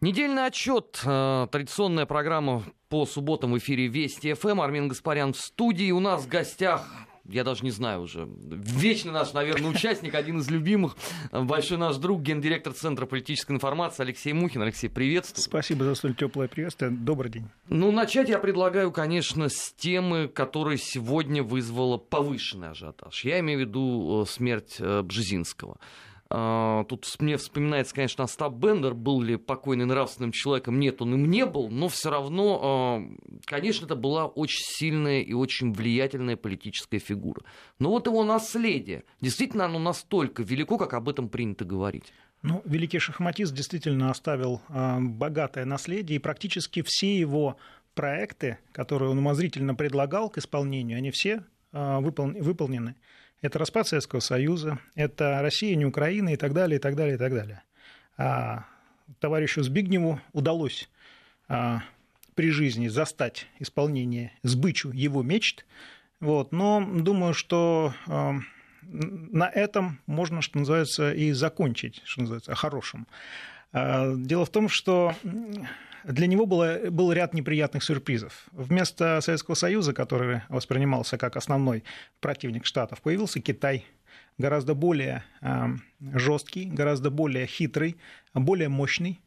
Недельный отчет. Э, традиционная программа по субботам в эфире Вести ФМ. Армин Гаспарян в студии. У нас в гостях я даже не знаю уже, вечный наш, наверное, участник, один из любимых, большой наш друг, гендиректор Центра политической информации Алексей Мухин. Алексей, приветствую. Спасибо за столь теплое приветствие. Добрый день. Ну, начать я предлагаю, конечно, с темы, которая сегодня вызвала повышенный ажиотаж. Я имею в виду э, смерть э, Бжезинского. А, тут мне вспоминается, конечно, Остап Бендер, был ли покойный нравственным человеком, нет, он им не был, но все равно, а, конечно, это была очень сильная и очень влиятельная политическая фигура. Но вот его наследие, действительно, оно настолько велико, как об этом принято говорить. Ну, великий шахматист действительно оставил э, богатое наследие, и практически все его проекты, которые он умозрительно предлагал к исполнению, они все выпол- выполнены это распад Советского Союза, это Россия, не Украина и так далее, и так далее, и так далее. А товарищу Збигневу удалось а, при жизни застать исполнение сбычу его мечт, вот, но думаю, что а, на этом можно, что называется, и закончить, что называется, о хорошем. А, дело в том, что для него было, был ряд неприятных сюрпризов. Вместо Советского Союза, который воспринимался как основной противник Штатов, появился Китай, гораздо более э, жесткий, гораздо более хитрый, более мощный.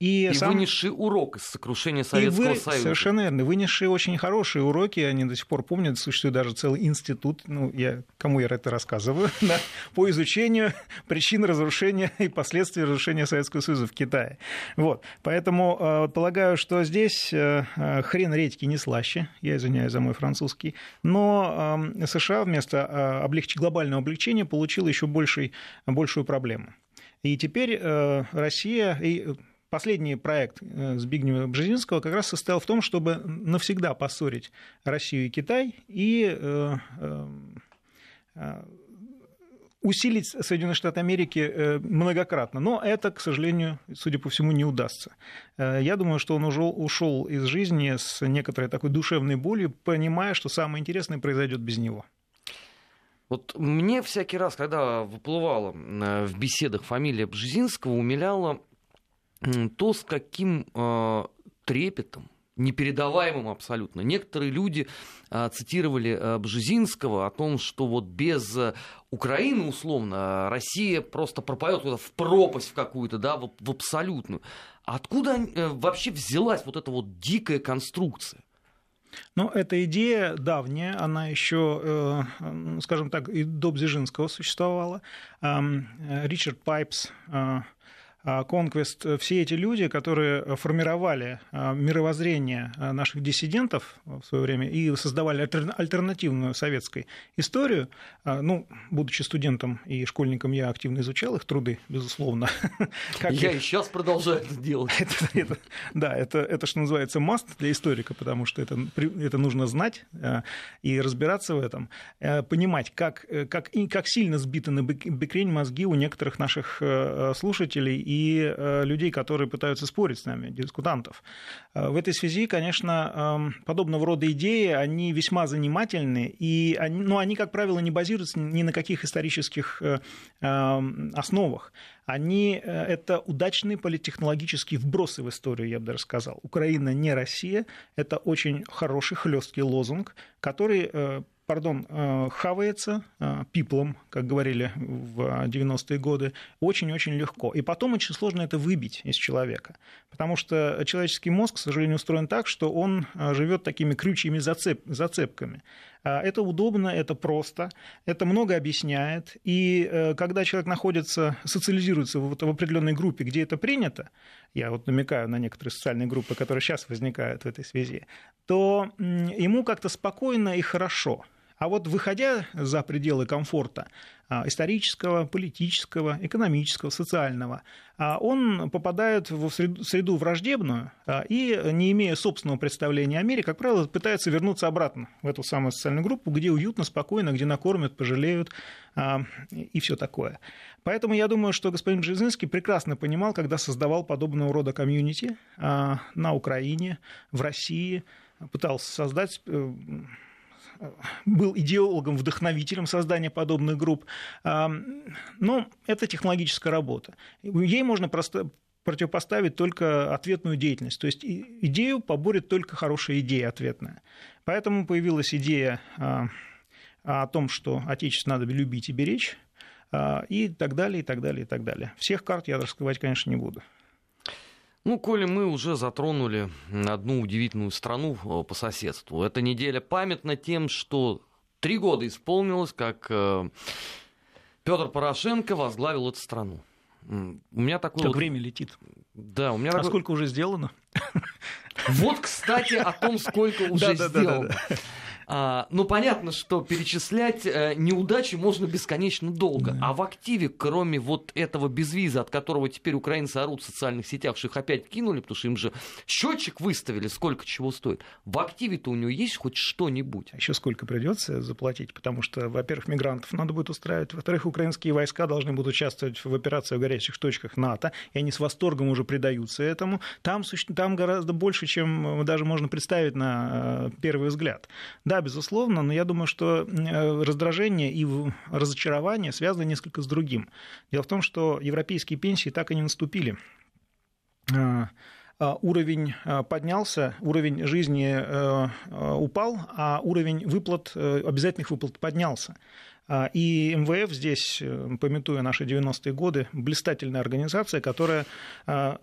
И, и сам... вынесший урок из сокрушения Советского вы... Союза. Совершенно верно. Вынесшие очень хорошие уроки, они до сих пор помнят, существует даже целый институт, ну, я, кому я это рассказываю, да, по изучению причин разрушения и последствий разрушения Советского Союза в Китае. Вот. Поэтому э, полагаю, что здесь э, э, хрен редьки не слаще, я извиняюсь за мой французский, но э, США вместо э, облегч... глобального облегчения получила еще больший, большую проблему. И теперь э, Россия, и последний проект э, Збигнева Бжезинского как раз состоял в том, чтобы навсегда поссорить Россию и Китай и э, э, усилить Соединенные Штаты Америки многократно. Но это, к сожалению, судя по всему, не удастся. Я думаю, что он уже ушел из жизни с некоторой такой душевной болью, понимая, что самое интересное произойдет без него. Вот мне всякий раз, когда выплывала в беседах фамилия Бжезинского, умиляла то, с каким э, трепетом, непередаваемым абсолютно. Некоторые люди э, цитировали э, Бжезинского о том, что вот без э, Украины, условно, Россия просто пропадет в пропасть в какую-то, да, в, в абсолютную. Откуда э, вообще взялась вот эта вот дикая конструкция? Ну, эта идея давняя, она еще, э, скажем так, и до Бзежинского существовала. Ричард Пайпс, Конквест, э, все эти люди, которые формировали э, мировоззрение э, наших диссидентов в свое время и создавали альтернативную советской историю, ну, будучи студентом и школьником, я активно изучал их труды, безусловно. Как я и сейчас продолжаю это делать. Это, это, да, это, это, что называется, маст для историка, потому что это, это нужно знать и разбираться в этом, понимать, как, как, как сильно сбиты на бекрень мозги у некоторых наших слушателей и э, людей, которые пытаются спорить с нами, дискутантов. Э, в этой связи, конечно, эм, подобного рода идеи, они весьма занимательны, и они, но они, как правило, не базируются ни на каких исторических э, эм, основах. Они, это удачные политтехнологические вбросы в историю, я бы даже сказал. Украина не Россия, это очень хороший, хлесткий лозунг, который пардон, э, хавается э, пиплом, как говорили в 90-е годы, очень-очень легко. И потом очень сложно это выбить из человека. Потому что человеческий мозг, к сожалению, устроен так, что он э, живет такими крючьими зацеп, зацепками. Это удобно, это просто, это много объясняет. И когда человек находится, социализируется в определенной группе, где это принято, я вот намекаю на некоторые социальные группы, которые сейчас возникают в этой связи, то ему как-то спокойно и хорошо. А вот выходя за пределы комфорта а, исторического, политического, экономического, социального, а, он попадает в среду враждебную а, и, не имея собственного представления о мире, как правило, пытается вернуться обратно в эту самую социальную группу, где уютно, спокойно, где накормят, пожалеют и все такое. Поэтому я думаю, что господин Бжезинский прекрасно понимал, когда создавал подобного рода комьюнити на Украине, в России, пытался создать э, был идеологом, вдохновителем создания подобных групп. Но это технологическая работа. Ей можно просто противопоставить только ответную деятельность. То есть идею поборет только хорошая идея ответная. Поэтому появилась идея а, о том, что Отечество надо любить и беречь, а, и так далее, и так далее, и так далее. Всех карт я раскрывать, конечно, не буду. Ну, коли мы уже затронули одну удивительную страну э, по соседству, эта неделя памятна тем, что три года исполнилось, как э, Петр Порошенко возглавил эту страну. У меня такое как вот... время летит. Да, у меня а такой... сколько уже сделано? Вот, кстати, о том, сколько уже сделано. А, ну, понятно, что перечислять э, неудачи можно бесконечно долго. Да. А в активе, кроме вот этого безвиза, от которого теперь украинцы орут в социальных сетях, что их опять кинули, потому что им же счетчик выставили, сколько чего стоит. В активе-то у него есть хоть что-нибудь? А еще сколько придется заплатить? Потому что, во-первых, мигрантов надо будет устраивать. Во-вторых, украинские войска должны будут участвовать в операции в горячих точках НАТО. И они с восторгом уже предаются этому. Там, там гораздо больше, чем даже можно представить на э, первый взгляд. Да, безусловно, но я думаю, что э, раздражение и разочарование связаны несколько с другим. Дело в том, что европейские пенсии так и не наступили а, а, уровень а, поднялся, уровень жизни э, упал, а уровень выплат, э, обязательных выплат поднялся. А, и МВФ здесь, э, пометуя наши 90-е годы, блистательная организация, которая а,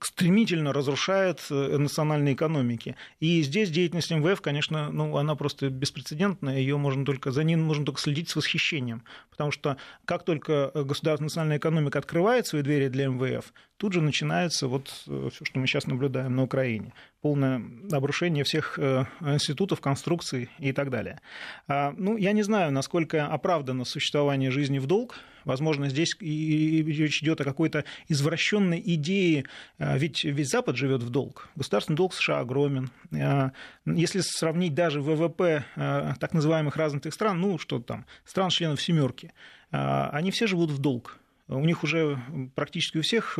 стремительно разрушает э, национальные экономики. И здесь деятельность МВФ, конечно, ну, она просто беспрецедентная, ее можно только, за ней можно только следить с восхищением. Потому что как только государственная национальная экономика открывает свои двери для МВФ, тут же начинается вот э, все, что мы сейчас наблюдаем на Украине полное обрушение всех э, институтов, конструкций и так далее. А, ну, я не знаю, насколько оправдано существование жизни в долг. Возможно, здесь речь идет о какой-то извращенной идее, а, ведь ведь Запад живет в долг. Государственный долг США огромен. А, если сравнить даже ВВП так называемых развитых стран, ну, что там, стран-членов семерки, они все живут в долг у них уже практически у всех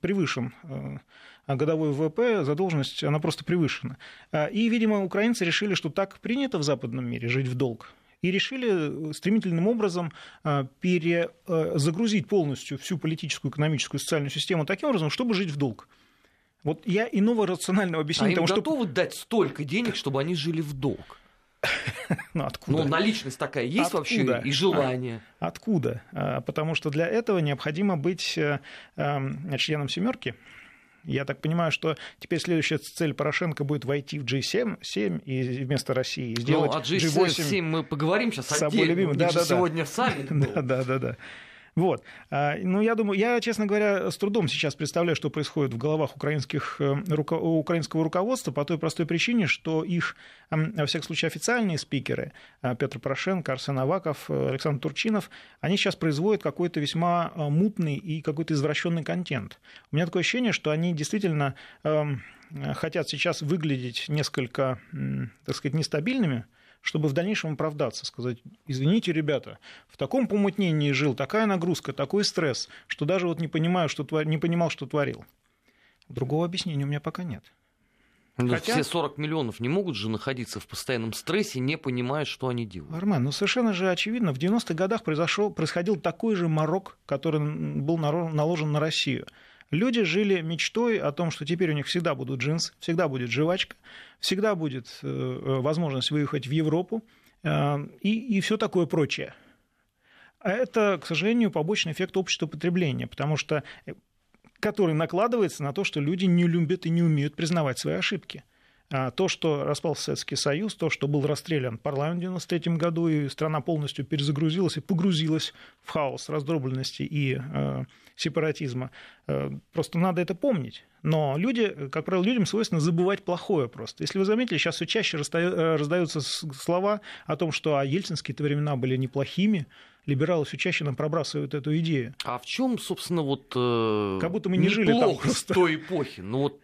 превышен э, годовой ВВП, задолженность, она просто превышена. А, и, видимо, украинцы решили, что так принято в западном мире жить в долг. И решили стремительным образом а, перезагрузить э, полностью всю политическую, экономическую, социальную систему таким образом, чтобы жить в долг. Вот я иного рационального объяснения а тому, им готовы что... дать столько денег, чтобы они жили в долг? Ну, откуда? Ну, наличность такая есть откуда? вообще и желание. А, откуда? А, потому что для этого необходимо быть э, эм, членом семерки. Я так понимаю, что теперь следующая цель Порошенко будет войти в G7 7, и вместо России сделать ну, о G8, G8 мы поговорим сейчас отдельно. Любимым. Да, да, сегодня да. саммит Да, да, да, да. Вот. А, ну, я думаю, я, честно говоря, с трудом сейчас представляю, что происходит в головах украинских, э, украинского руководства по той простой причине, что их, во всяком случае, официальные спикеры, а, Петр Порошенко, Арсен Аваков, э, Александр Турчинов, они сейчас производят какой-то весьма э, мутный и какой-то извращенный контент. У меня такое ощущение, что они действительно эм, хотят сейчас выглядеть несколько, так сказать, нестабильными, чтобы в дальнейшем оправдаться, сказать, извините, ребята, в таком помутнении жил, такая нагрузка, такой стресс, что даже вот не, понимаю, что, не понимал, что творил. Другого объяснения у меня пока нет. Ну, Хотя... Все 40 миллионов не могут же находиться в постоянном стрессе, не понимая, что они делают. Армен, ну совершенно же очевидно, в 90-х годах произошел, происходил такой же морок, который был наложен на Россию. Люди жили мечтой о том, что теперь у них всегда будут джинсы, всегда будет жвачка, всегда будет э, э, возможность выехать в Европу э, и, и все такое прочее. А это, к сожалению, побочный эффект общества потребления, потому что который накладывается на то, что люди не любят и не умеют признавать свои ошибки. А то, что распался Советский Союз, то, что был расстрелян парламент в 1993 году, и страна полностью перезагрузилась и погрузилась в хаос раздробленности и э, сепаратизма. Э, просто надо это помнить. Но люди, как правило, людям свойственно забывать плохое просто. Если вы заметили, сейчас все чаще э, раздаются слова о том, что а ельцинские-то времена были неплохими, либералы все чаще нам пробрасывают эту идею. А в чем, собственно, вот э, как будто мы не жили там с той эпохи? Ну вот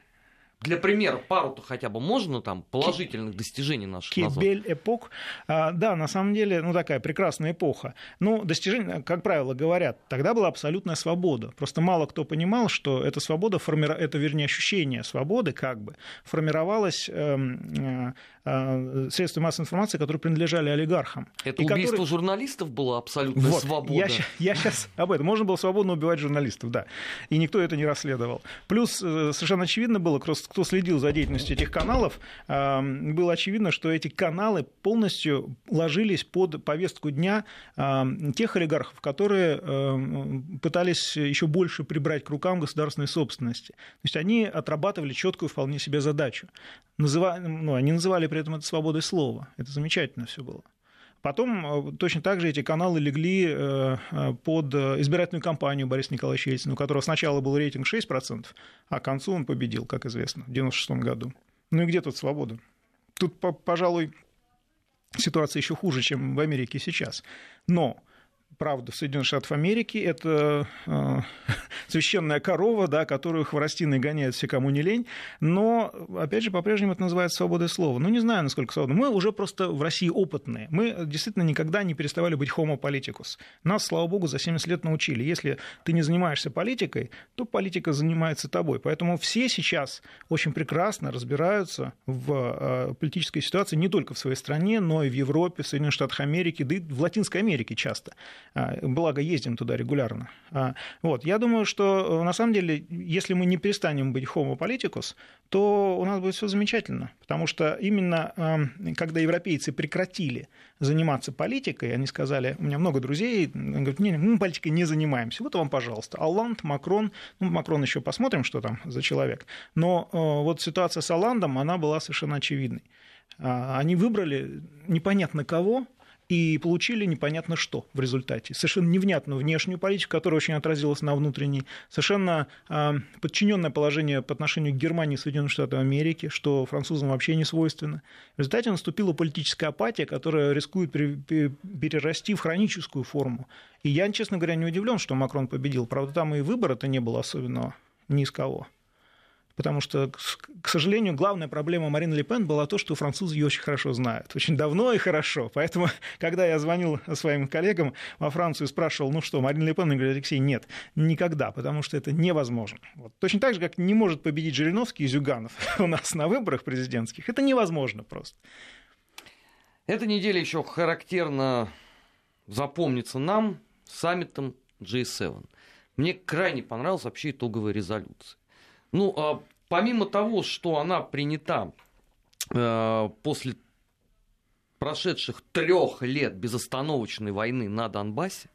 для примера пару-то хотя бы можно там положительных достижений наших Кибель эпох. А, да, на самом деле, ну такая прекрасная эпоха. Ну, достижения, как правило, говорят, тогда была абсолютная свобода. Просто мало кто понимал, что эта свобода, форми... это, вернее, ощущение свободы как бы формировалось эм, э, э, массовой информации, которые принадлежали олигархам. Это убийство которые... журналистов было абсолютная вот, свобода. Я, я сейчас об этом. Можно было свободно убивать журналистов, да. И никто это не расследовал. Плюс э, совершенно очевидно было, кто следил за деятельностью этих каналов, было очевидно, что эти каналы полностью ложились под повестку дня тех олигархов, которые пытались еще больше прибрать к рукам государственной собственности. То есть они отрабатывали четкую вполне себе задачу. Называ... Ну, они называли при этом это свободой слова. Это замечательно все было. Потом э, точно так же эти каналы легли э, э, под избирательную кампанию Бориса Николаевича Ельцина, у которого сначала был рейтинг 6%, а к концу он победил, как известно, в 1996 году. Ну и где тут свобода? Тут, пожалуй, ситуация еще хуже, чем в Америке сейчас. Но правда Соединенных Штатах Америки. Это э, священная корова, да, которую хворостиной гоняют все, кому не лень. Но, опять же, по-прежнему это называется свободой слова. Ну, не знаю, насколько свободно. Мы уже просто в России опытные. Мы действительно никогда не переставали быть homo politicus. Нас, слава богу, за 70 лет научили. Если ты не занимаешься политикой, то политика занимается тобой. Поэтому все сейчас очень прекрасно разбираются в э, политической ситуации не только в своей стране, но и в Европе, в Соединенных Штатах Америки, да и в Латинской Америке часто. А, благо ездим туда регулярно. А, вот. Я думаю, что э, на самом деле, если мы не перестанем быть homo politicus, то у нас будет все замечательно, потому что именно когда европейцы прекратили заниматься политикой, они сказали, у меня много друзей, говорят, не, мы политикой не занимаемся, вот вам, пожалуйста, Алланд, Макрон, ну, Макрон еще посмотрим, что там за человек, но э, вот ситуация с Алландом, она была совершенно очевидной. А, они выбрали непонятно кого, и получили непонятно что в результате. Совершенно невнятную внешнюю политику, которая очень отразилась на внутренней, совершенно э, подчиненное положение по отношению к Германии и Соединенным Штатам Америки, что французам вообще не свойственно. В результате наступила политическая апатия, которая рискует перерасти в хроническую форму. И я, честно говоря, не удивлен, что Макрон победил. Правда, там и выбора-то не было особенного ни из кого. Потому что, к сожалению, главная проблема Марины Ле Пен была то, что французы ее очень хорошо знают. Очень давно и хорошо. Поэтому, когда я звонил своим коллегам во Францию и спрашивал, ну что, Марина Ле Пен, они говорят, Алексей, нет, никогда, потому что это невозможно. Вот. Точно так же, как не может победить Жириновский и Зюганов у нас на выборах президентских. Это невозможно просто. Эта неделя еще характерно запомнится нам саммитом G7. Мне крайне понравилась вообще итоговая резолюция. Ну, а помимо того, что она принята э, после прошедших трех лет безостановочной войны на Донбассе,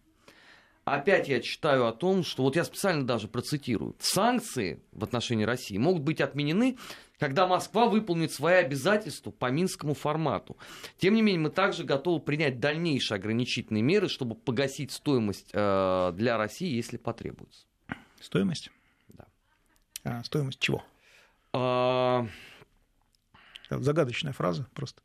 опять я читаю о том, что вот я специально даже процитирую. Санкции в отношении России могут быть отменены, когда Москва выполнит свои обязательства по минскому формату. Тем не менее, мы также готовы принять дальнейшие ограничительные меры, чтобы погасить стоимость э, для России, если потребуется. Стоимость? А, стоимость чего? А... Загадочная фраза просто.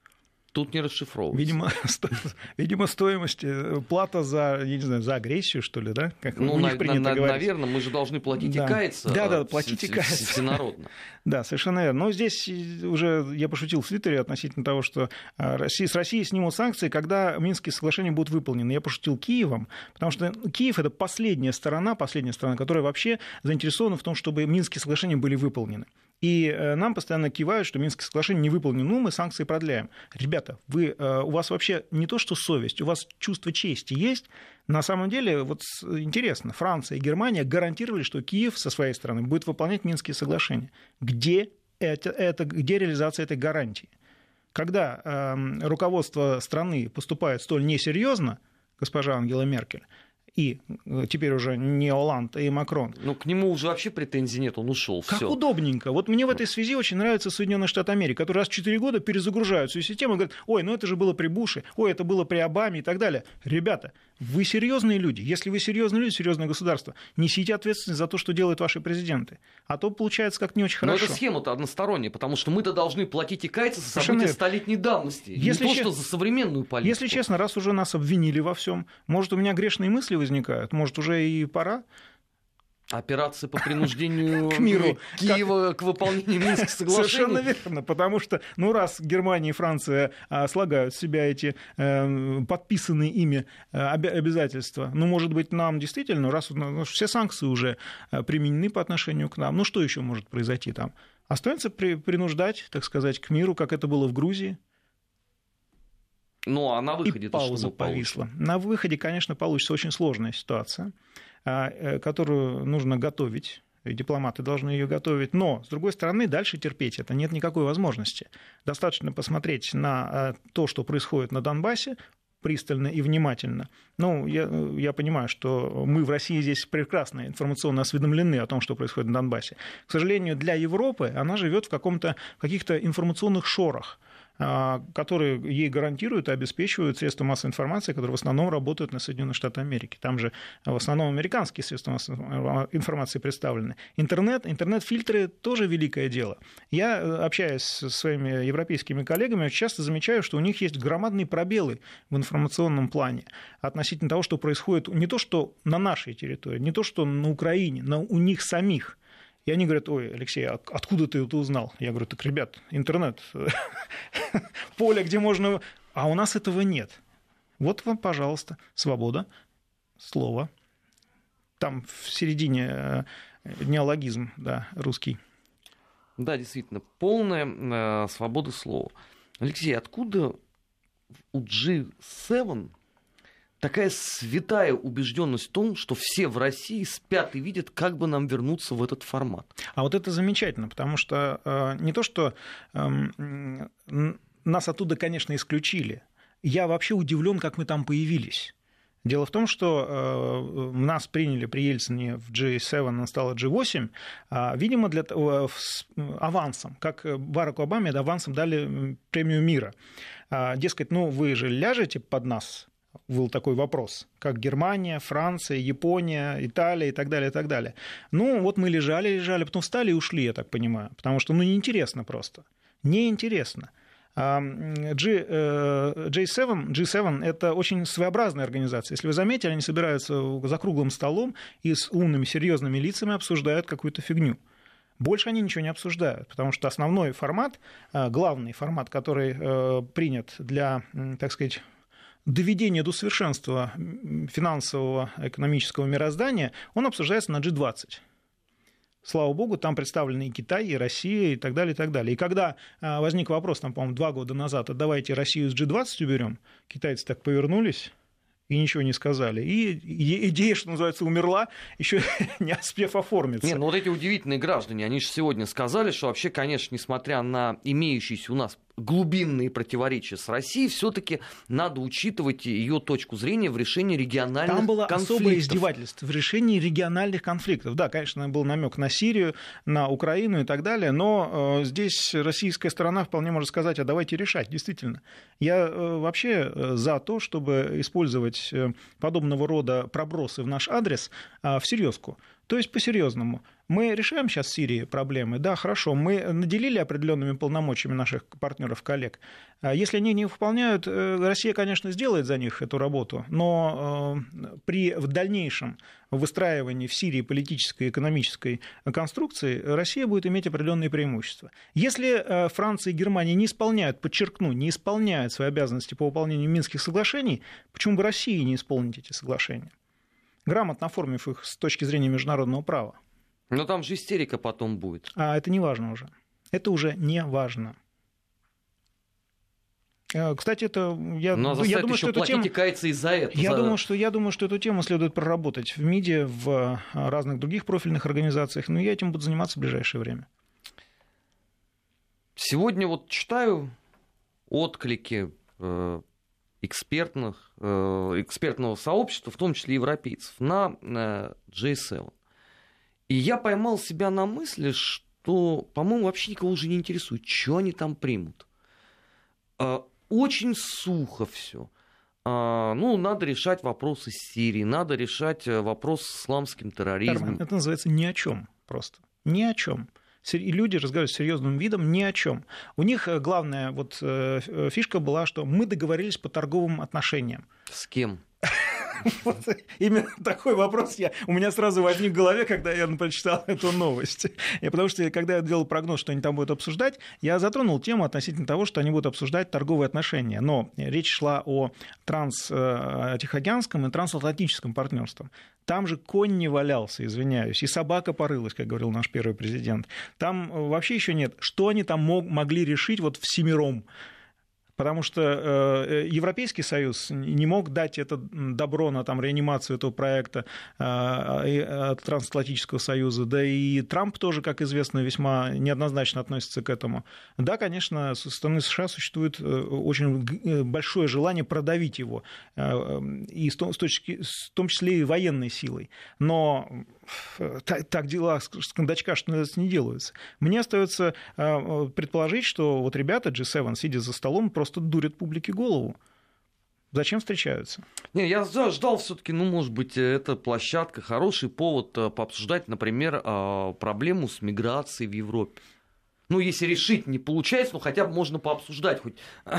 Тут не расшифровывается. Видимо, сто... видимо, стоимость, э, плата за, я не знаю, за агрессию, что ли, да? Как ну, у них на, принято на, говорить. наверное, мы же должны платить да. и каяться. Да, да, платить и каяться. Всенародно. Да, совершенно верно. Но здесь уже я пошутил в Твиттере относительно того, что Россия, с Россией снимут санкции, когда Минские соглашения будут выполнены. Я пошутил Киевом, потому что Киев – это последняя сторона, последняя сторона, которая вообще заинтересована в том, чтобы Минские соглашения были выполнены. И э, нам постоянно кивают, что Минские соглашения не выполнены, ну, мы санкции продляем. Ребята, вы, э, у вас вообще не то что совесть, у вас чувство чести есть. На самом деле, вот интересно, Франция и Германия гарантировали, что Киев со своей стороны будет выполнять Минские соглашения. Где, это, это, где реализация этой гарантии? Когда э, руководство страны поступает столь несерьезно, госпожа Ангела Меркель, и э, теперь уже не Оланд, а и Макрон. Ну, к нему уже вообще претензий нет, он ушел. Как всё. удобненько. Вот мне в этой связи очень нравятся Соединенные Штаты Америки, которые раз в 4 года перезагружают свою систему и говорят, ой, ну это же было при Буше, ой, это было при Обаме и так далее. Ребята, вы серьезные люди. Если вы серьезные люди, серьезное государство, несите ответственность за то, что делают ваши президенты. А то получается как не очень хорошо. Но эта схема-то односторонняя, потому что мы-то должны платить и каяться за события Совершенно... столетней давности. Если не то, че... что за современную политику. Если честно, раз уже нас обвинили во всем, может, у меня грешные мысли возникают, может, уже и пора Операции по принуждению к миру. Киева как... к выполнению Минских соглашений. Совершенно верно, потому что, ну, раз Германия и Франция а, слагают в себя эти э, подписанные ими э, обязательства, ну, может быть, нам действительно, раз ну, все санкции уже э, применены по отношению к нам, ну, что еще может произойти там? Останется при, принуждать, так сказать, к миру, как это было в Грузии. Ну, а на выходе и пауза повисла. На выходе, конечно, получится очень сложная ситуация. А, э, которую нужно готовить и дипломаты должны ее готовить. Но, с другой стороны, дальше терпеть это нет никакой возможности. Достаточно посмотреть на а, то, что происходит на Донбассе, пристально и внимательно. Ну, я, я понимаю, что мы в России здесь прекрасно информационно осведомлены о том, что происходит на Донбассе. К сожалению, для Европы она живет в, каком-то, в каких-то информационных шорах. А, которые ей гарантируют и обеспечивают средства массовой информации, которые в основном работают на Соединенные Штаты Америки. Там же в основном американские средства массовой информации представлены. Интернет, интернет-фильтры тоже великое дело. Я, э, общаясь со своими европейскими коллегами, часто замечаю, что у них есть громадные пробелы в информационном плане относительно того, что происходит не то, что на нашей территории, не то, что на Украине, но у них самих. И они говорят, ой, Алексей, а откуда ты это узнал? Я говорю, так, ребят, интернет, поле, где можно... А у нас этого нет. Вот вам, пожалуйста, свобода слова. Там в середине э, неологизм, да, русский. Да, действительно, полная э, свобода слова. Алексей, откуда у G7 такая святая убежденность в том, что все в России спят и видят, как бы нам вернуться в этот формат. А вот это замечательно, потому что э, не то, что э, нас оттуда, конечно, исключили. Я вообще удивлен, как мы там появились. Дело в том, что э, нас приняли при Ельцине в G7, он стало G8, э, видимо, для, э, авансом, как Бараку Обаме авансом дали премию мира. Э, дескать, ну вы же ляжете под нас, был такой вопрос, как Германия, Франция, Япония, Италия и так далее, и так далее. Ну, вот мы лежали, лежали, потом встали и ушли, я так понимаю, потому что, ну, неинтересно просто, неинтересно. G, G7, G7 – это очень своеобразная организация. Если вы заметили, они собираются за круглым столом и с умными, серьезными лицами обсуждают какую-то фигню. Больше они ничего не обсуждают, потому что основной формат, а, главный формат, который э, принят для, так сказать, доведение до совершенства финансового экономического мироздания, он обсуждается на G20. Слава богу, там представлены и Китай, и Россия, и так далее, и так далее. И когда а, возник вопрос, там, по-моему, два года назад, а давайте Россию с G20 уберем, китайцы так повернулись, и ничего не сказали. И идея, что называется, умерла, еще не успев оформиться. Нет, ну вот эти удивительные граждане, они же сегодня сказали, что вообще, конечно, несмотря на имеющийся у нас глубинные противоречия с Россией, все-таки надо учитывать ее точку зрения в решении региональных Там было конфликтов. особое издевательство в решении региональных конфликтов. Да, конечно, был намек на Сирию, на Украину и так далее, но э, здесь российская сторона вполне может сказать, а давайте решать, действительно. Я э, вообще э, за то, чтобы использовать э, подобного рода пробросы в наш адрес э, всерьезку. То есть по-серьезному. Мы решаем сейчас в Сирии проблемы, да, хорошо, мы наделили определенными полномочиями наших партнеров, коллег. А если они не выполняют, э, Россия, конечно, сделает за них эту работу, но э, при в дальнейшем выстраивании в Сирии политической и экономической конструкции Россия будет иметь определенные преимущества. Если э, Франция и Германия не исполняют, подчеркну, не исполняют свои обязанности по выполнению Минских соглашений, почему бы России не исполнить эти соглашения? Грамотно оформив их с точки зрения международного права. Но там же истерика потом будет. А это не важно уже. Это уже не важно. Э, кстати, это я, Но ну, я думаю, что эту тему из-за этого. Я за... думаю, что я думаю, что эту тему следует проработать в МИДе, в э, разных других профильных организациях. Но я этим буду заниматься в ближайшее время. Сегодня вот читаю отклики э, экспертных, экспертного сообщества, в том числе европейцев, на J7. И я поймал себя на мысли, что, по-моему, вообще никого уже не интересует, что они там примут. А, очень сухо все. А, ну, надо решать вопросы с Сирией, надо решать э, вопрос с исламским терроризмом. Это называется ни о чем просто. Ни о чем. И люди разговаривают с серьезным видом ни о чем. У них э, главная вот э, фишка была, что мы договорились по торговым отношениям. С кем? Именно такой вопрос я, у меня сразу возник в голове, когда я прочитал эту новость. И потому что, когда я делал прогноз, что они там будут обсуждать, я затронул тему относительно того, что они будут обсуждать торговые отношения. Но речь шла о транс-тихоокеанском и трансатлантическом партнерстве. Там же конь не валялся, извиняюсь, и собака порылась, как говорил наш первый президент. Там вообще еще нет. Что они там мог, могли решить вот в семером? Потому что э, Европейский Союз не мог дать это добро на там, реанимацию этого проекта э, Трансатлантического Союза, да и Трамп тоже, как известно, весьма неоднозначно относится к этому. Да, конечно, со стороны США существует э, очень э, большое желание продавить его, э, и с точки, в том числе и военной силой, но так, так дела с кондачка что не делаются. Мне остается предположить, что вот ребята G7, сидя за столом, просто дурят публике голову. Зачем встречаются? Не, я ждал все-таки, ну, может быть, это площадка, хороший повод э, пообсуждать, например, проблему с миграцией в Европе. Ну, если решить не получается, ну, хотя бы можно пообсуждать, хоть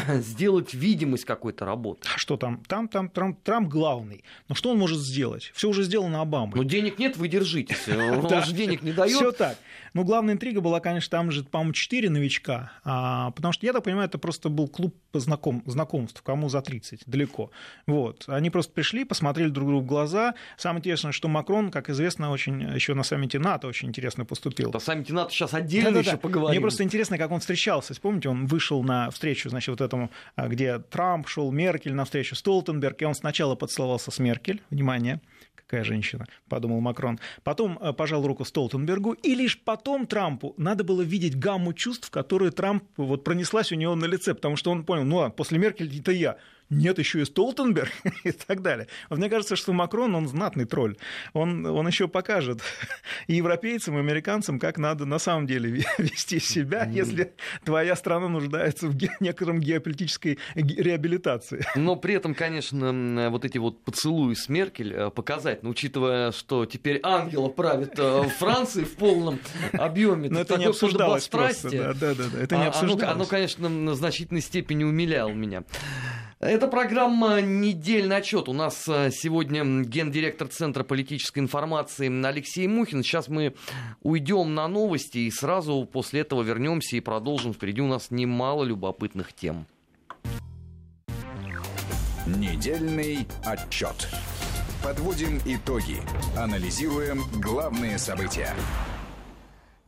сделать видимость какой-то работы. А что там? Там, там Трамп, Трамп главный. Но что он может сделать? Все уже сделано Обамой. Ну, денег нет, вы держитесь. Он же денег не дает. Все так. Ну, главная интрига была, конечно, там же, по-моему, четыре новичка. А, потому что, я так понимаю, это просто был клуб знаком, знакомств, кому за 30, далеко. Вот. Они просто пришли, посмотрели друг другу в глаза. Самое интересное, что Макрон, как известно, очень еще на саммите НАТО очень интересно поступил. На саммите НАТО сейчас отдельно еще поговорим просто интересно, как он встречался. Помните, он вышел на встречу, значит, вот этому, а, где Трамп шел, Меркель на встречу, Столтенберг, и он сначала поцеловался с Меркель, внимание, какая женщина, подумал Макрон. Потом а, пожал руку Столтенбергу, и лишь потом Трампу надо было видеть гамму чувств, которые Трамп вот пронеслась у него на лице, потому что он понял, ну а после Меркель это я нет еще и Столтенберг и так далее. Вот мне кажется, что Макрон, он знатный тролль. Он, он еще покажет и европейцам, и американцам, как надо на самом деле вести себя, если твоя страна нуждается в некотором геополитической реабилитации. Но при этом, конечно, вот эти вот поцелуи с Меркель э, показать, но учитывая, что теперь ангела правит э, Франции в полном объеме, но это не обсуждалось просто. Да, да, да, это не обсуждалось. Оно, оно, конечно, в значительной степени умиляло меня. Это программа «Недельный отчет». У нас э, сегодня гендиректор Центра политической информации Алексей Мухин. Сейчас мы уйдем на новости и сразу после этого вернемся и продолжим. Впереди у нас немало любопытных тем. Недельный отчет. Подводим итоги. Анализируем главные события.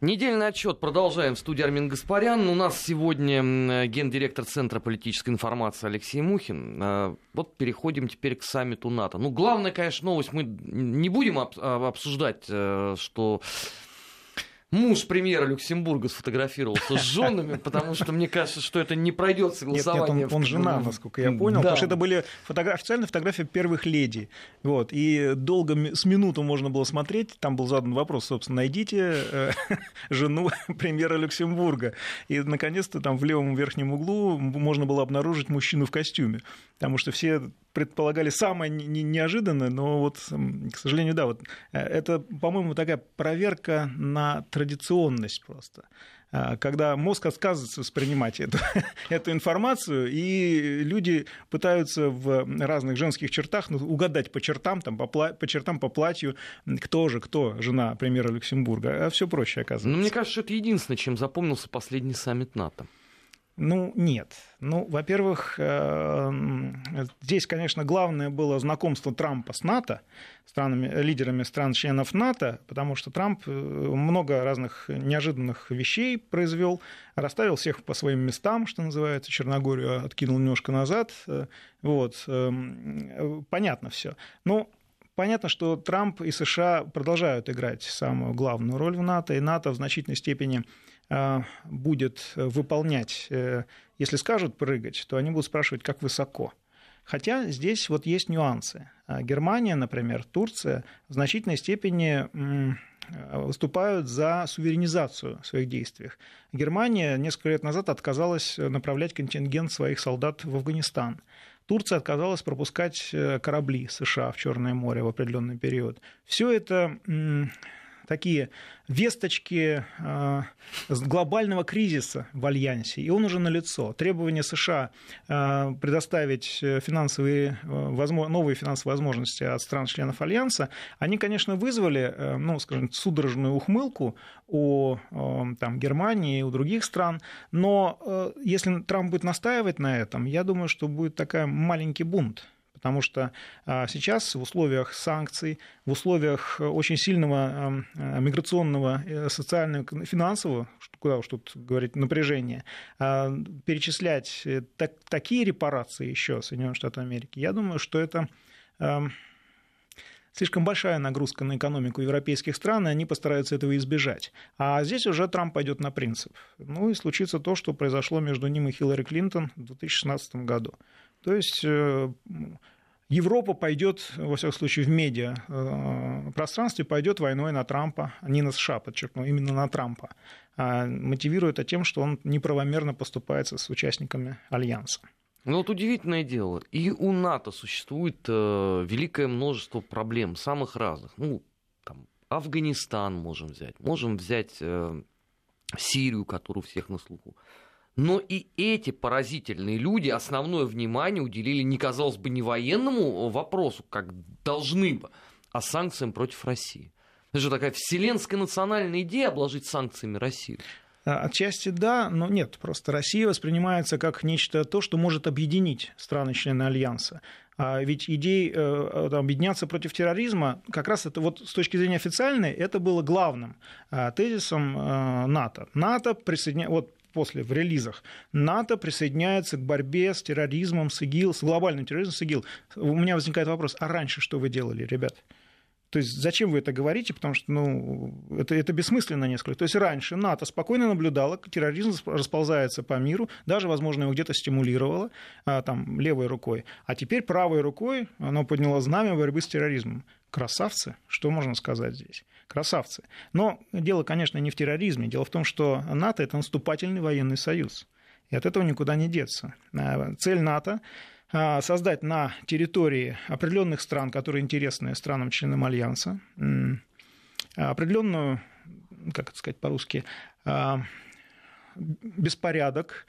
Недельный отчет продолжаем в студии Армин Гаспарян. У нас сегодня гендиректор Центра политической информации Алексей Мухин. А, вот переходим теперь к саммиту НАТО. Ну, главная, конечно, новость мы не будем а, обсуждать, э, что муж премьера Люксембурга сфотографировался с женами, потому что мне кажется, что это не пройдет согласование. Нет, нет, он, он жена, насколько я понял, да. потому что это были фотографии, официальные фотографии первых леди. Вот, и долго, с минуту можно было смотреть, там был задан вопрос, собственно, найдите э, жену премьера Люксембурга. И, наконец-то, там в левом верхнем углу можно было обнаружить мужчину в костюме, потому что все предполагали самое неожиданное, но вот, к сожалению, да, вот э, это, по-моему, такая проверка на традиционность просто э, когда мозг отказывается воспринимать эту, эту информацию, и люди пытаются в разных женских чертах ну, угадать по чертам, там, по, по чертам, по платью, кто же, кто жена премьера Люксембурга, а все проще оказывается. Ну, мне кажется, что это единственное, чем запомнился последний саммит НАТО. Ну, нет. Ну, во-первых, э, здесь, конечно, главное было знакомство Трампа с НАТО, странами, лидерами стран-членов НАТО, потому что Трамп э, много разных неожиданных вещей произвел, расставил всех по своим местам, что называется, Черногорию откинул немножко назад. Э, вот. Понятно все. Но Понятно, что Трамп и США продолжают играть самую главную роль в НАТО, и НАТО в значительной степени будет выполнять, э, если скажут прыгать, то они будут спрашивать, как высоко. Хотя здесь вот есть нюансы. А Германия, например, Турция в значительной степени выступают за суверенизацию в своих действиях. Германия несколько лет назад отказалась направлять контингент своих солдат в Афганистан. Турция отказалась пропускать э, корабли США в Черное море в определенный период. Все это такие весточки э, глобального кризиса в Альянсе, и он уже налицо. Требования США э, предоставить финансовые, новые финансовые возможности от стран-членов Альянса, они, конечно, вызвали, ну, скажем, судорожную ухмылку у там, Германии у других стран, но если Трамп будет настаивать на этом, я думаю, что будет такой маленький бунт потому что а, сейчас в условиях санкций, в условиях очень сильного а, миграционного, э, социального, финансового, куда уж тут говорить, напряжения, а, перечислять э, так, такие репарации еще Соединенных Штатов Америки, я думаю, что это слишком большая нагрузка на экономику европейских стран, и они постараются этого избежать. А здесь уже Трамп пойдет на принцип. Ну и случится то, что произошло между ним и Хиллари Клинтон в 2016 году. То есть э, Европа пойдет, во всяком случае, в медиа э, пространстве пойдет войной на Трампа, не на США, подчеркну, именно на Трампа, а мотивируя это тем, что он неправомерно поступает с участниками Альянса. Ну вот удивительное дело, и у НАТО существует э, великое множество проблем, самых разных. Ну, там, Афганистан можем взять, можем взять э, Сирию, которую всех на слуху. Но и эти поразительные люди основное внимание уделили не, казалось бы, не военному вопросу, как должны бы, а санкциям против России. Это же такая вселенская национальная идея обложить санкциями Россию. А, отчасти да, но нет. Просто Россия воспринимается как нечто то, что может объединить страны-члены Альянса. А ведь идея э, объединяться против терроризма, как раз это вот с точки зрения официальной, это было главным а, тезисом э, НАТО. НАТО присоединяется, вот после в релизах, НАТО присоединяется к борьбе с терроризмом, с ИГИЛ, с глобальным терроризмом, с ИГИЛ. У меня возникает вопрос, а раньше что вы делали, ребят? То есть зачем вы это говорите? Потому что ну, это, это бессмысленно несколько. То есть раньше НАТО спокойно наблюдало, терроризм расползается по миру, даже, возможно, его где-то стимулировало а, там, левой рукой. А теперь правой рукой оно подняло знамя борьбы с терроризмом. Красавцы, что можно сказать здесь? Красавцы. Но дело, конечно, не в терроризме. Дело в том, что НАТО – это наступательный военный союз. И от этого никуда не деться. А, цель НАТО а, создать на территории определенных стран, которые интересны странам-членам Альянса, определенную, как это сказать по-русски, а, беспорядок,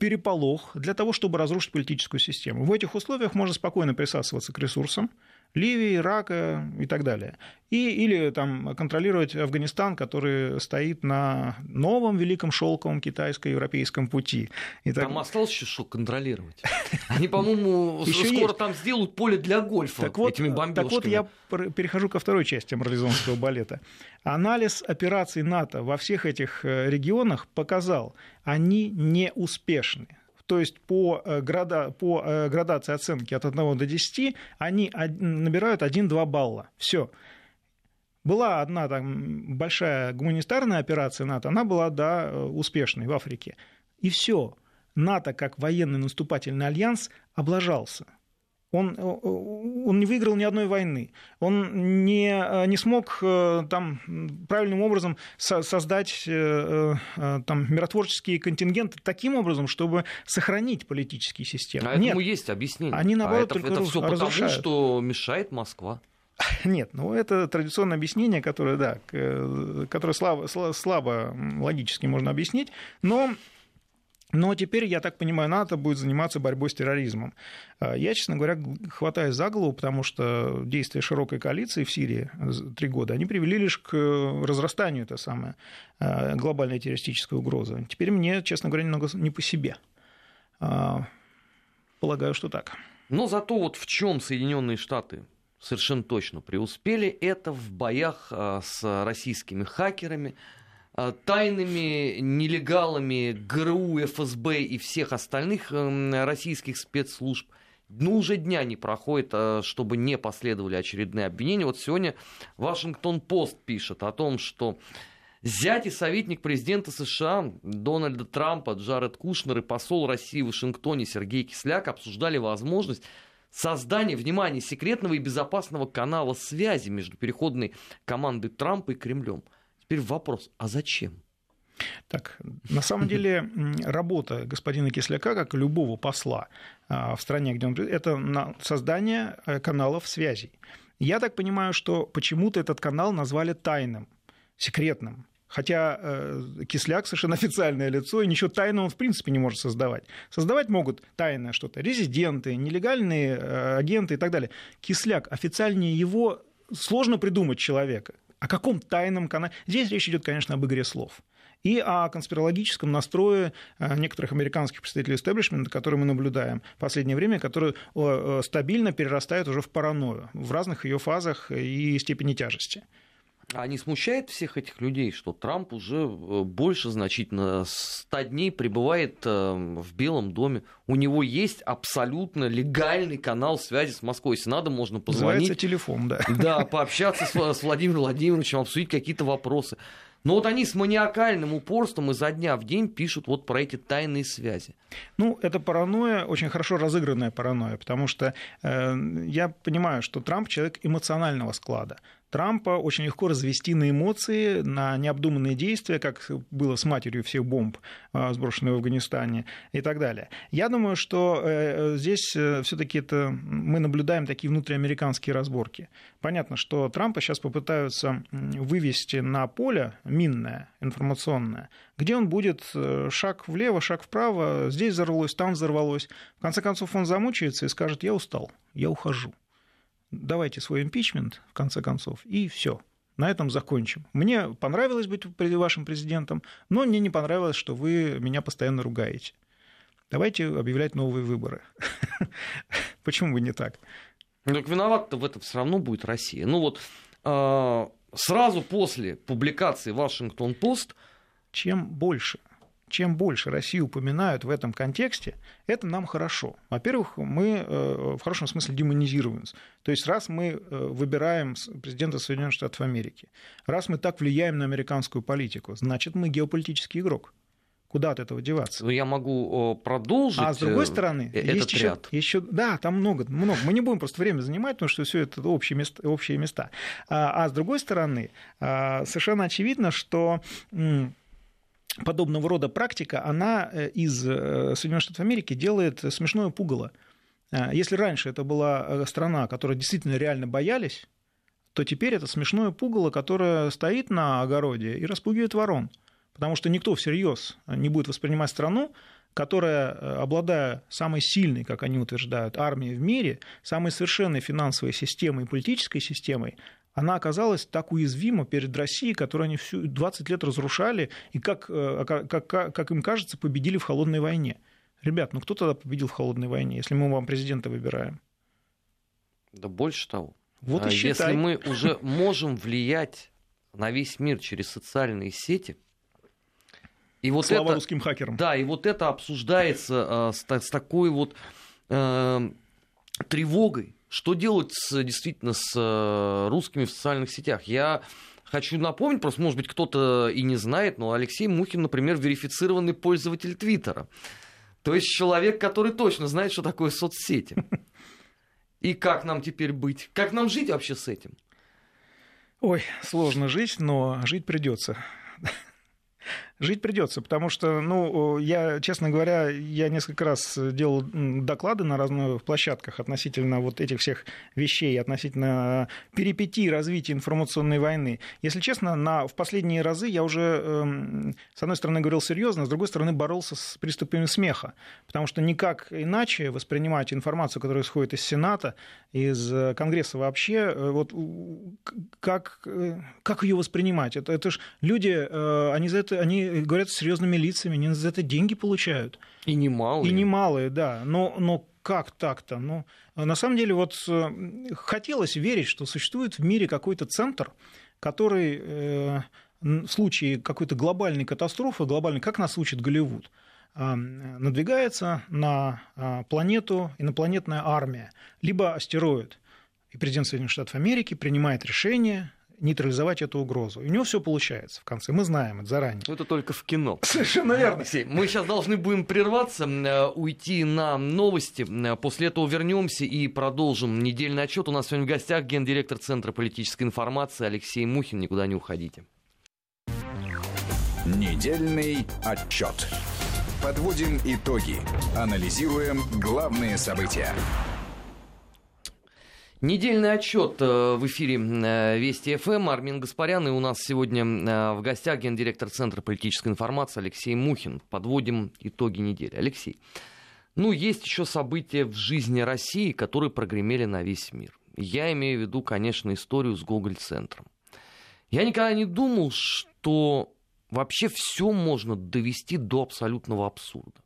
переполох для того, чтобы разрушить политическую систему. В этих условиях можно спокойно присасываться к ресурсам, Ливии, Ирака и так далее. И, или там, контролировать Афганистан, который стоит на новом великом шелковом китайско-европейском пути. И так... Там осталось еще что контролировать. Они, по-моему, скоро там сделают поле для гольфа так вот, этими бомбежками. Так вот, я перехожу ко второй части марлезонского балета. Анализ операций НАТО во всех этих э, регионах показал, они не успешны то есть по, э, града, по э, градации оценки от 1 до 10 они набирают 1-2 балла. Все. Была одна там, большая гуманитарная операция НАТО, она была да, э, успешной в Африке. И все. НАТО, как военный наступательный альянс, облажался. Он, э, он не выиграл ни одной войны. Он не, э, не смог э, там, правильным образом создать там, миротворческие контингенты таким образом, чтобы сохранить политические системы. А Нет, этому есть объяснение. Они, наоборот, а это, это все потому, что мешает Москва. Нет, ну это традиционное объяснение, которое, да, которое слабо, слабо логически можно объяснить, но но теперь, я так понимаю, НАТО будет заниматься борьбой с терроризмом. А, я, честно говоря, хватаюсь за голову, потому что действия широкой коалиции в Сирии три года, они привели лишь к разрастанию этой самой а, глобальной террористической угрозы. Теперь мне, честно говоря, немного не по себе. Полагаю, что так. Но зато вот в чем Соединенные Штаты совершенно точно преуспели, это в боях с российскими хакерами, Э, тайными нелегалами ГРУ, ФСБ и всех остальных эм, российских спецслужб. Ну, уже дня не проходит, э, чтобы не последовали очередные обвинения. Вот сегодня Вашингтон-Пост пишет о том, что Зять и советник президента США Дональда Трампа Джаред Кушнер и посол России в Вашингтоне Сергей Кисляк обсуждали возможность создания, внимания секретного и безопасного канала связи между переходной командой Трампа и Кремлем – Теперь вопрос, а зачем? Так, на самом деле работа господина Кисляка, как и любого посла а, в стране, где он... Это создание э, каналов связей. Я так понимаю, что почему-то этот канал назвали тайным. секретным. Хотя э, Кисляк совершенно официальное лицо, и ничего тайного он в принципе не может создавать. Создавать могут тайное что-то, резиденты, нелегальные э, агенты и так далее. Кисляк, официальнее его сложно придумать человека. О каком тайном канале? Здесь речь идет, конечно, об игре слов и о конспирологическом настрое э, некоторых американских представителей истеблишмента, которые мы наблюдаем в последнее время, которые стабильно перерастают уже в паранойю в разных ее фазах и степени тяжести. А не смущает всех этих людей, что Трамп уже э, больше значительно 100 дней пребывает э, в Белом доме? У него есть абсолютно легальный канал связи с Москвой. Если надо, можно позвонить. Называется телефон, да. Да, пообщаться с Владимиром Владимировичем, обсудить какие-то вопросы. Но вот они с маниакальным упорством изо дня в день пишут вот про эти тайные связи. Ну, это паранойя, очень хорошо разыгранная паранойя, потому что э, я понимаю, что Трамп человек эмоционального склада. Трампа очень легко развести на эмоции, на необдуманные действия, как было с матерью всех бомб, а, сброшенных в Афганистане и так далее. Я думаю, что э, здесь э, все-таки это мы наблюдаем такие внутриамериканские разборки. Понятно, что Трампа сейчас попытаются вывести на поле минное, информационное, где он будет э, шаг влево, шаг вправо, здесь взорвалось, там взорвалось. В конце концов, он замучается и скажет, я устал, я ухожу давайте свой импичмент, в конце концов, и все. На этом закончим. Мне понравилось быть вашим президентом, но мне не понравилось, что вы меня постоянно ругаете. Давайте объявлять новые выборы. Почему бы не так? Ну, так виноват-то в этом все равно будет Россия. Ну вот а, сразу после публикации Вашингтон-Пост... Чем больше чем больше Россию упоминают в этом контексте, это нам хорошо. Во-первых, мы э, в хорошем смысле демонизируемся. То есть раз мы э, выбираем президента Соединенных Штатов Америки, раз мы так влияем на американскую политику, значит, мы геополитический игрок. Куда от этого деваться? Ну, я могу продолжить. А с другой стороны, этот есть еще, ряд. еще, да, там много, много. Мы не будем просто время занимать, потому что все это общие места. Общие места. А, а с другой стороны, а, совершенно очевидно, что подобного рода практика, она э, из э, Соединенных Штатов Америки делает смешное пугало. Э, если раньше это была страна, которой действительно реально боялись, то теперь это смешное пугало, которое стоит на огороде и распугивает ворон. Потому что никто всерьез не будет воспринимать страну, которая, обладая самой сильной, как они утверждают, армией в мире, самой совершенной финансовой системой и политической системой, она оказалась так уязвима перед Россией, которую они всю 20 лет разрушали и, как, э, как, как, им кажется, победили в холодной войне. Ребят, ну кто тогда победил в холодной войне, если мы вам президента выбираем? Да больше того. Вот и а считай. Если мы уже можем влиять на весь мир через социальные сети, и вот Слава это, русским хакерам. Да, и вот это обсуждается э, с, с такой вот э, тревогой, что делать с, действительно с э, русскими в социальных сетях? Я хочу напомнить, просто, может быть, кто-то и не знает, но Алексей Мухин, например, верифицированный пользователь Твиттера. То есть человек, который точно знает, что такое соцсети. И как нам теперь быть? Как нам жить вообще с этим? Ой, сложно жить, но жить придется жить придется, потому что, ну, я, честно говоря, я несколько раз делал доклады на разных площадках относительно вот этих всех вещей, относительно перипетий развития информационной войны. Если честно, на, в последние разы я уже, эм, с одной стороны, говорил серьезно, с другой стороны, боролся с приступами смеха, потому что никак иначе воспринимать информацию, которая исходит из Сената, из э, Конгресса вообще, э, вот как, э, как ее воспринимать? Это, это же люди, они за это, они говорят с серьезными лицами, они за это деньги получают. И немалые. И немалые, да. Но, но как так-то? Ну, на самом деле, вот э, хотелось верить, что существует в мире какой-то центр, который э, в случае какой-то глобальной катастрофы, глобальной, как нас учит Голливуд, э, надвигается на планету инопланетная армия, либо астероид. И президент Соединенных Штатов Америки принимает решение нейтрализовать эту угрозу. И у него все получается в конце. Мы знаем это заранее. Это только в кино. Совершенно верно. Алексей, мы сейчас должны будем прерваться, э, уйти на новости. Э, после этого вернемся и продолжим недельный отчет. У нас сегодня в гостях гендиректор Центра политической информации Алексей Мухин. Никуда не уходите. Недельный отчет. Подводим итоги. Анализируем главные события. Недельный отчет э, в эфире э, Вести ФМ. Армин Гаспарян. И у нас сегодня э, в гостях гендиректор Центра политической информации Алексей Мухин. Подводим итоги недели. Алексей, ну, есть еще события в жизни России, которые прогремели на весь мир. Я имею в виду, конечно, историю с Гоголь-центром. Я никогда не думал, что вообще все можно довести до абсолютного абсурда.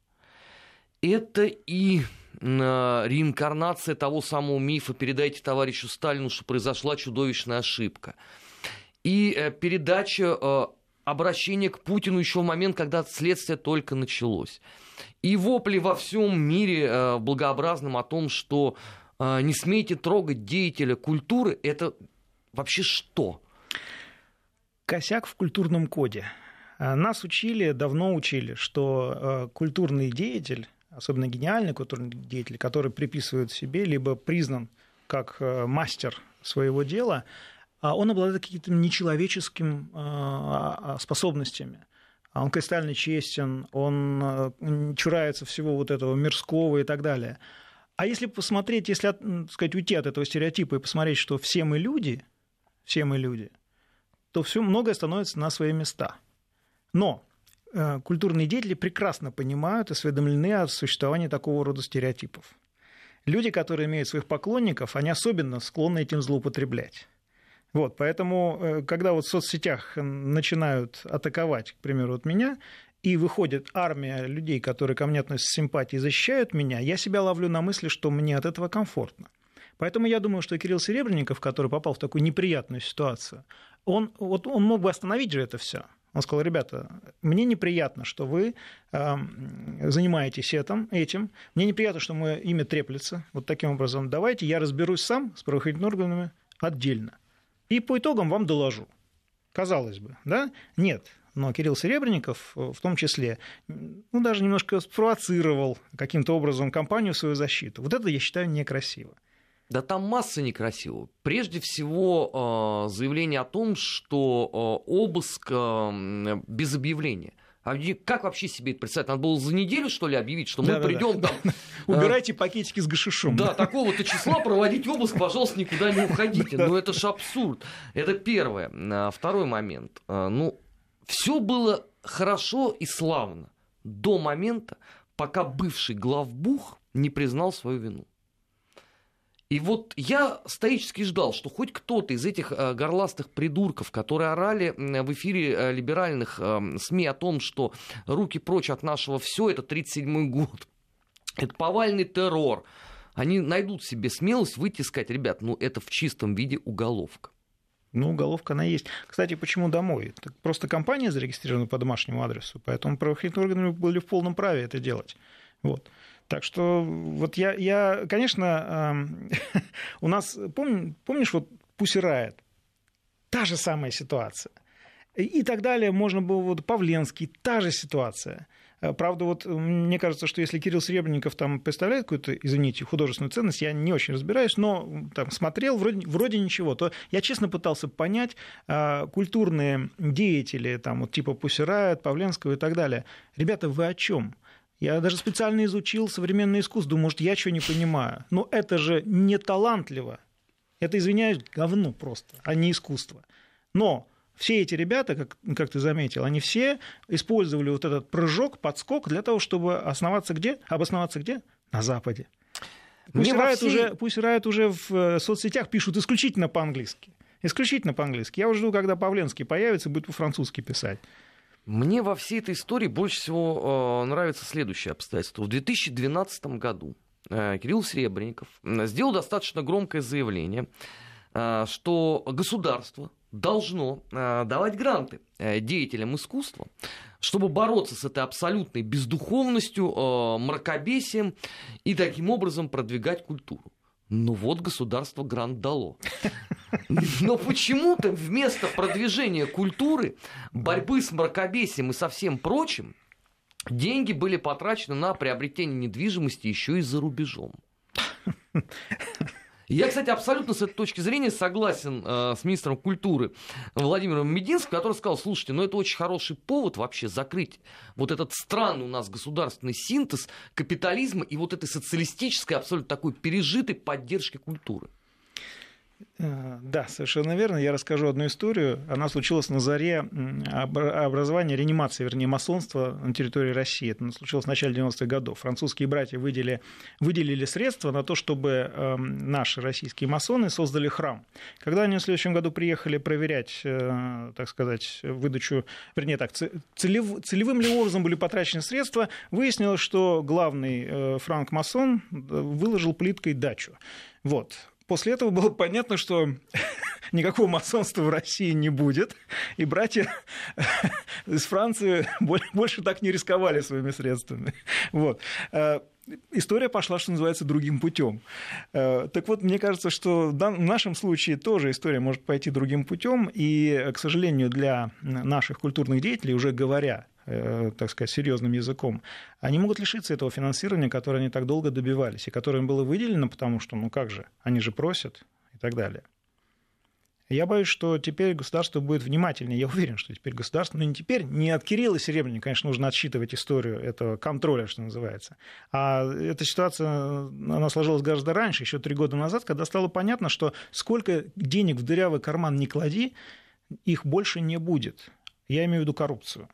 Это и реинкарнация того самого мифа «Передайте товарищу Сталину, что произошла чудовищная ошибка». И э, передача э, обращения к Путину еще в момент, когда следствие только началось. И вопли во всем мире э, благообразным о том, что не смейте трогать деятеля культуры, это вообще что? Косяк в культурном коде. Нас учили, давно учили, что культурный деятель особенно гениальный культурный деятель, который приписывает себе, либо признан как э, мастер своего дела, а он обладает какими-то нечеловеческими а, а, способностями. Он кристально честен, он э, чурается всего вот этого мирского и так далее. А если посмотреть, если так сказать, уйти от этого стереотипа и посмотреть, что все мы люди, все мы люди, то все многое становится на свои места. Но Э, культурные деятели прекрасно понимают осведомлены о существовании такого рода стереотипов. Люди, которые имеют своих поклонников, они особенно склонны этим злоупотреблять. Вот, поэтому, э, когда вот в соцсетях начинают атаковать, к примеру, вот меня, и выходит армия людей, которые ко мне относятся с симпатией, защищают меня, я себя ловлю на мысли, что мне от этого комфортно. Поэтому я думаю, что Кирилл Серебренников, который попал в такую неприятную ситуацию, он, вот он мог бы остановить же это все. Он сказал, ребята, мне неприятно, что вы э, занимаетесь этим, этим. Мне неприятно, что мое имя треплется. Вот таким образом, давайте я разберусь сам с правоохранительными органами отдельно. И по итогам вам доложу. Казалось бы, да? Нет. Но Кирилл Серебренников в том числе, ну, даже немножко спровоцировал каким-то образом компанию в свою защиту. Вот это, я считаю, некрасиво. Да там масса некрасивого. Прежде всего, э, заявление о том, что э, обыск э, без объявления. А как вообще себе это представить? Надо было за неделю, что ли, объявить, что мы да, придем да, там... Убирайте пакетики с гашишом. Да, такого-то числа проводить обыск, пожалуйста, никуда не уходите. Ну, это ж абсурд. Это первое. А, второй момент. Ну, все было хорошо и славно до момента, пока бывший главбух не признал свою вину. И вот я стоически ждал, что хоть кто-то из этих э, горластых придурков, которые орали в эфире э, либеральных э, СМИ о том, что руки прочь от нашего все, это 37-й год, это повальный террор, они найдут себе смелость выйти и сказать, ребят, ну это в чистом виде уголовка. Ну, уголовка она есть. Кстати, почему домой? Так просто компания зарегистрирована по домашнему адресу, поэтому правоохранительные органы были в полном праве это делать. Вот. Так что вот я, я конечно, у нас, пом, помнишь, вот Пусирает, та же самая ситуация. И так далее, можно было, вот Павленский, та же ситуация. Э, правда, вот мне кажется, что если Кирилл Серебренников там представляет какую-то, извините, художественную ценность, я не очень разбираюсь, но там смотрел, вроде, вроде ничего, то я честно пытался понять а, культурные деятели, там, вот типа Пусирает, Павленского и так далее. Ребята, вы о чем? Я даже специально изучил современное искусство. Думаю, может, я что не понимаю. Но это же не талантливо. Это, извиняюсь, говно просто, а не искусство. Но все эти ребята, как, как ты заметил, они все использовали вот этот прыжок, подскок для того, чтобы основаться где? Обосноваться где? На Западе. Пусть Райт, всей... уже, пусть Райт уже в э, соцсетях пишут исключительно по-английски. Исключительно по-английски. Я уже жду, когда Павленский появится, будет по-французски писать. Мне во всей этой истории больше всего э, нравится следующее обстоятельство. В 2012 году э, Кирилл Серебренников сделал достаточно громкое заявление, э, что государство должно давать гранты деятелям искусства, чтобы бороться с этой абсолютной бездуховностью, мракобесием и таким образом продвигать культуру. Ну вот государство грант дало. Но почему-то вместо продвижения культуры, борьбы с мракобесием и со всем прочим, деньги были потрачены на приобретение недвижимости еще и за рубежом. Я, кстати, абсолютно с этой точки зрения согласен э, с министром культуры Владимиром Мединским, который сказал, слушайте, ну это очень хороший повод вообще закрыть вот этот странный у нас государственный синтез капитализма и вот этой социалистической, абсолютно такой пережитой поддержки культуры. Э, да, совершенно верно. Я расскажу одну историю. Она случилась на заре образования, реанимации, вернее, масонства на территории России. Это случилось в начале 90-х годов. Французские братья выделили, выделили средства на то, чтобы эм, наши российские масоны создали храм. Когда они в следующем году приехали проверять, э, так сказать, выдачу, вернее так, целев, целевым ли образом были потрачены средства, выяснилось, что главный э, франк-масон выложил плиткой дачу. Вот после этого было понятно, что никакого масонства в России не будет, и братья из Франции больше так не рисковали своими средствами. Вот э, история пошла, что называется, другим путем. Э, так вот, мне кажется, что в нашем случае тоже история может пойти другим путем, и, к сожалению, для наших культурных деятелей, уже говоря Э, так сказать, серьезным языком, они могут лишиться этого финансирования, которое они так долго добивались, и которое им было выделено, потому что, ну как же, они же просят и так далее. Я боюсь, что теперь государство будет внимательнее. Я уверен, что теперь государство, ну не теперь, не от Кирилла Серебренника, конечно, нужно отсчитывать историю этого контроля, что называется. А эта ситуация, она сложилась гораздо раньше, еще три года назад, когда стало понятно, что сколько денег в дырявый карман не клади, их больше не будет. Я имею в виду коррупцию.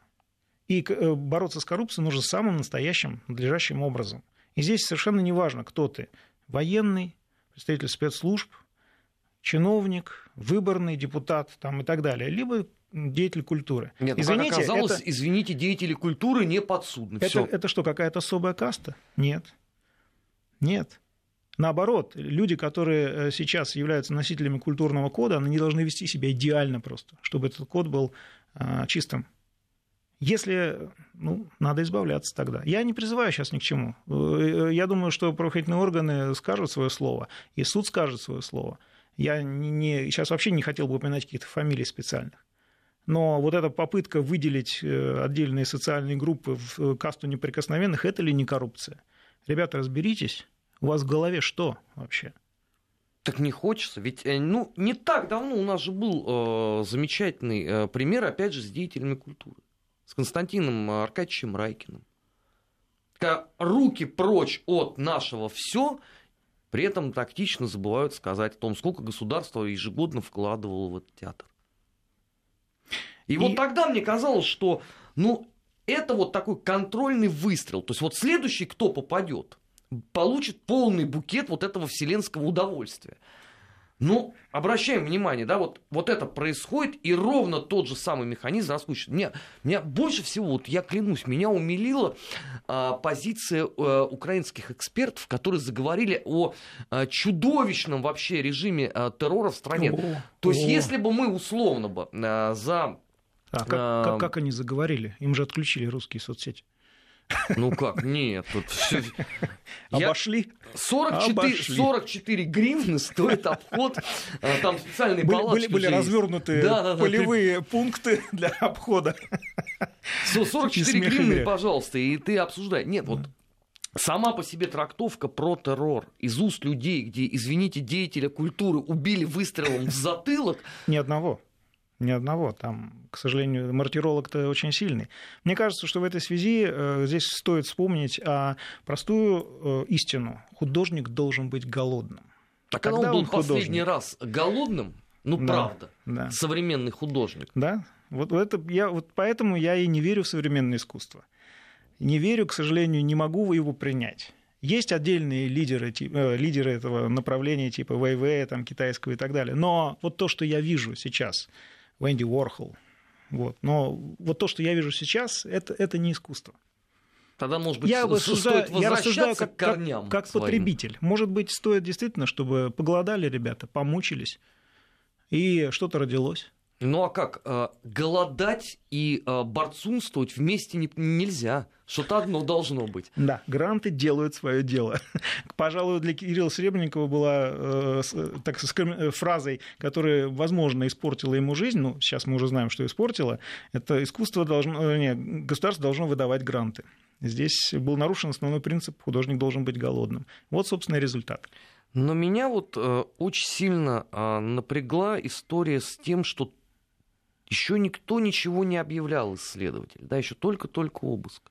И э, бороться с коррупцией нужно самым настоящим, надлежащим образом. И здесь совершенно не важно, кто ты. Военный, представитель спецслужб, чиновник, выборный депутат там, и так далее. Либо деятель культуры. Нет, ну, извините, как оказалось, это... извините, деятели культуры не подсудны. Это, это что, какая-то особая каста? Нет. Нет. Наоборот, люди, которые э, сейчас являются носителями культурного кода, они должны вести себя идеально просто, чтобы этот код был а, чистым. Если, ну, надо избавляться тогда. Я не призываю сейчас ни к чему. Э, я думаю, что правоохранительные органы скажут свое слово, и суд скажет свое слово. Я не, сейчас вообще не хотел бы упоминать каких-то фамилий специальных. Но вот эта попытка выделить э, отдельные социальные группы в э, касту неприкосновенных, это ли не коррупция? Ребята, разберитесь, у вас в голове что вообще? Так не хочется, ведь ну, не так давно у нас же был э, замечательный э, пример, опять же, с деятелями культуры с Константином Аркадьевичем Райкиным. Руки прочь от нашего все, при этом тактично забывают сказать о том, сколько государство ежегодно вкладывало в этот театр. И, и вот тогда мне казалось, что ну, это вот такой контрольный выстрел. То есть вот следующий, кто попадет, получит полный букет вот этого вселенского удовольствия. Ну, обращаем внимание, да, вот, вот это происходит, и ровно тот же самый механизм раскручен. Мне, меня больше всего, вот я клянусь, меня умилила а, позиция а, украинских экспертов, которые заговорили о а, чудовищном вообще режиме а, террора в стране. О, То есть, о. если бы мы условно бы а, за... А, как, а, как, как они заговорили? Им же отключили русские соцсети. Ну как, нет, тут все... Обошли? 44, Обошли. 44 гривны стоит обход, а, там специальные были, Были, были развернуты да, да, да, полевые ты... пункты для обхода. 44 гривны, пожалуйста, и ты обсуждай. Нет, вот Сама по себе трактовка про террор из уст людей, где, извините, деятеля культуры убили выстрелом в затылок. Ни одного. Ни одного. Там, к сожалению, мартиролог-то очень сильный. Мне кажется, что в этой связи э, здесь стоит вспомнить о простую э, истину. Художник должен быть голодным. Так когда он был художник? последний раз голодным, ну да, правда, да. современный художник. Да, вот, это, я, вот поэтому я и не верю в современное искусство. Не верю, к сожалению, не могу его принять. Есть отдельные лидеры, э, лидеры этого направления, типа ВВ, там, китайского и так далее. Но вот то, что я вижу сейчас, Венди Уорхол. Вот. Но вот то, что я вижу сейчас, это, это не искусство. Тогда, может быть, я рассуждаю, стоит я рассуждаю как, к корням как, как потребитель. Может быть, стоит действительно, чтобы поголодали ребята, помучились, и что-то родилось. Ну а как? Э, голодать и э, борцунствовать вместе не, нельзя. Что-то одно должно быть. Да, гранты делают свое дело. Пожалуй, для Кирилла Сребренникова была э, так, с фразой, которая, возможно, испортила ему жизнь, ну, сейчас мы уже знаем, что испортила, это искусство должно, нет, государство должно выдавать гранты. Здесь был нарушен основной принцип, художник должен быть голодным. Вот, собственно, результат. Но меня вот э, очень сильно э, напрягла история с тем, что еще никто ничего не объявлял исследователь, да, еще только-только обыск.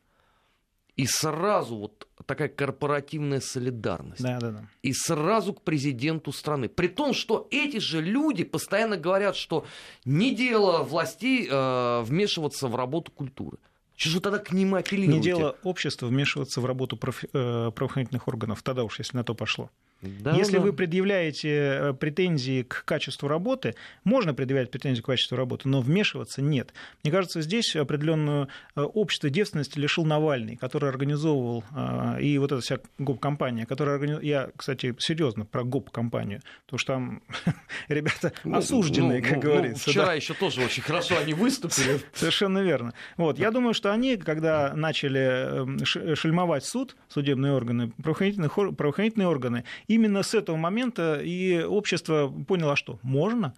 И сразу вот такая корпоративная солидарность. Да, да, да. И сразу к президенту страны. При том, что эти же люди постоянно говорят, что не дело властей э, вмешиваться в работу культуры. Что же тогда к ним апеллируете? Не дело общества вмешиваться в работу проф... э, правоохранительных органов, тогда уж, если на то пошло. Да, Если да. вы предъявляете э, претензии к качеству работы, можно предъявлять претензии к качеству работы, но вмешиваться нет. Мне кажется, здесь определенную э, общество девственности лишил Навальный, который организовывал, э, и вот эта вся ГОП-компания, которая организ... Я, кстати, серьезно про ГОП-компанию, потому что там ребята ну, осужденные, ну, как ну, ну говорится. Вчера да. еще тоже очень хорошо они выступили. Совершенно верно. Вот, я думаю, что они, когда начали шельмовать суд, судебные органы, правоохранительные, правоохранительные органы, именно с этого момента и общество поняло, что можно,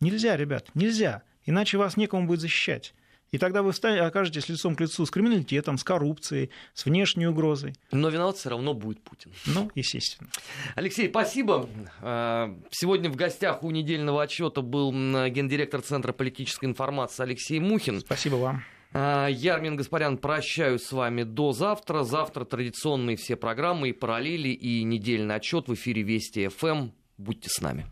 нельзя, ребят, нельзя, иначе вас некому будет защищать. И тогда вы окажетесь лицом к лицу с криминалитетом, с коррупцией, с внешней угрозой. Но виноват все равно будет Путин. Ну, естественно. Алексей, спасибо. А, сегодня в гостях у недельного отчета был гендиректор Центра политической информации Алексей Мухин. Спасибо вам. А, я, Армин Гаспарян, прощаюсь с вами до завтра. Завтра традиционные все программы и параллели, и недельный отчет в эфире Вести ФМ. Будьте с нами.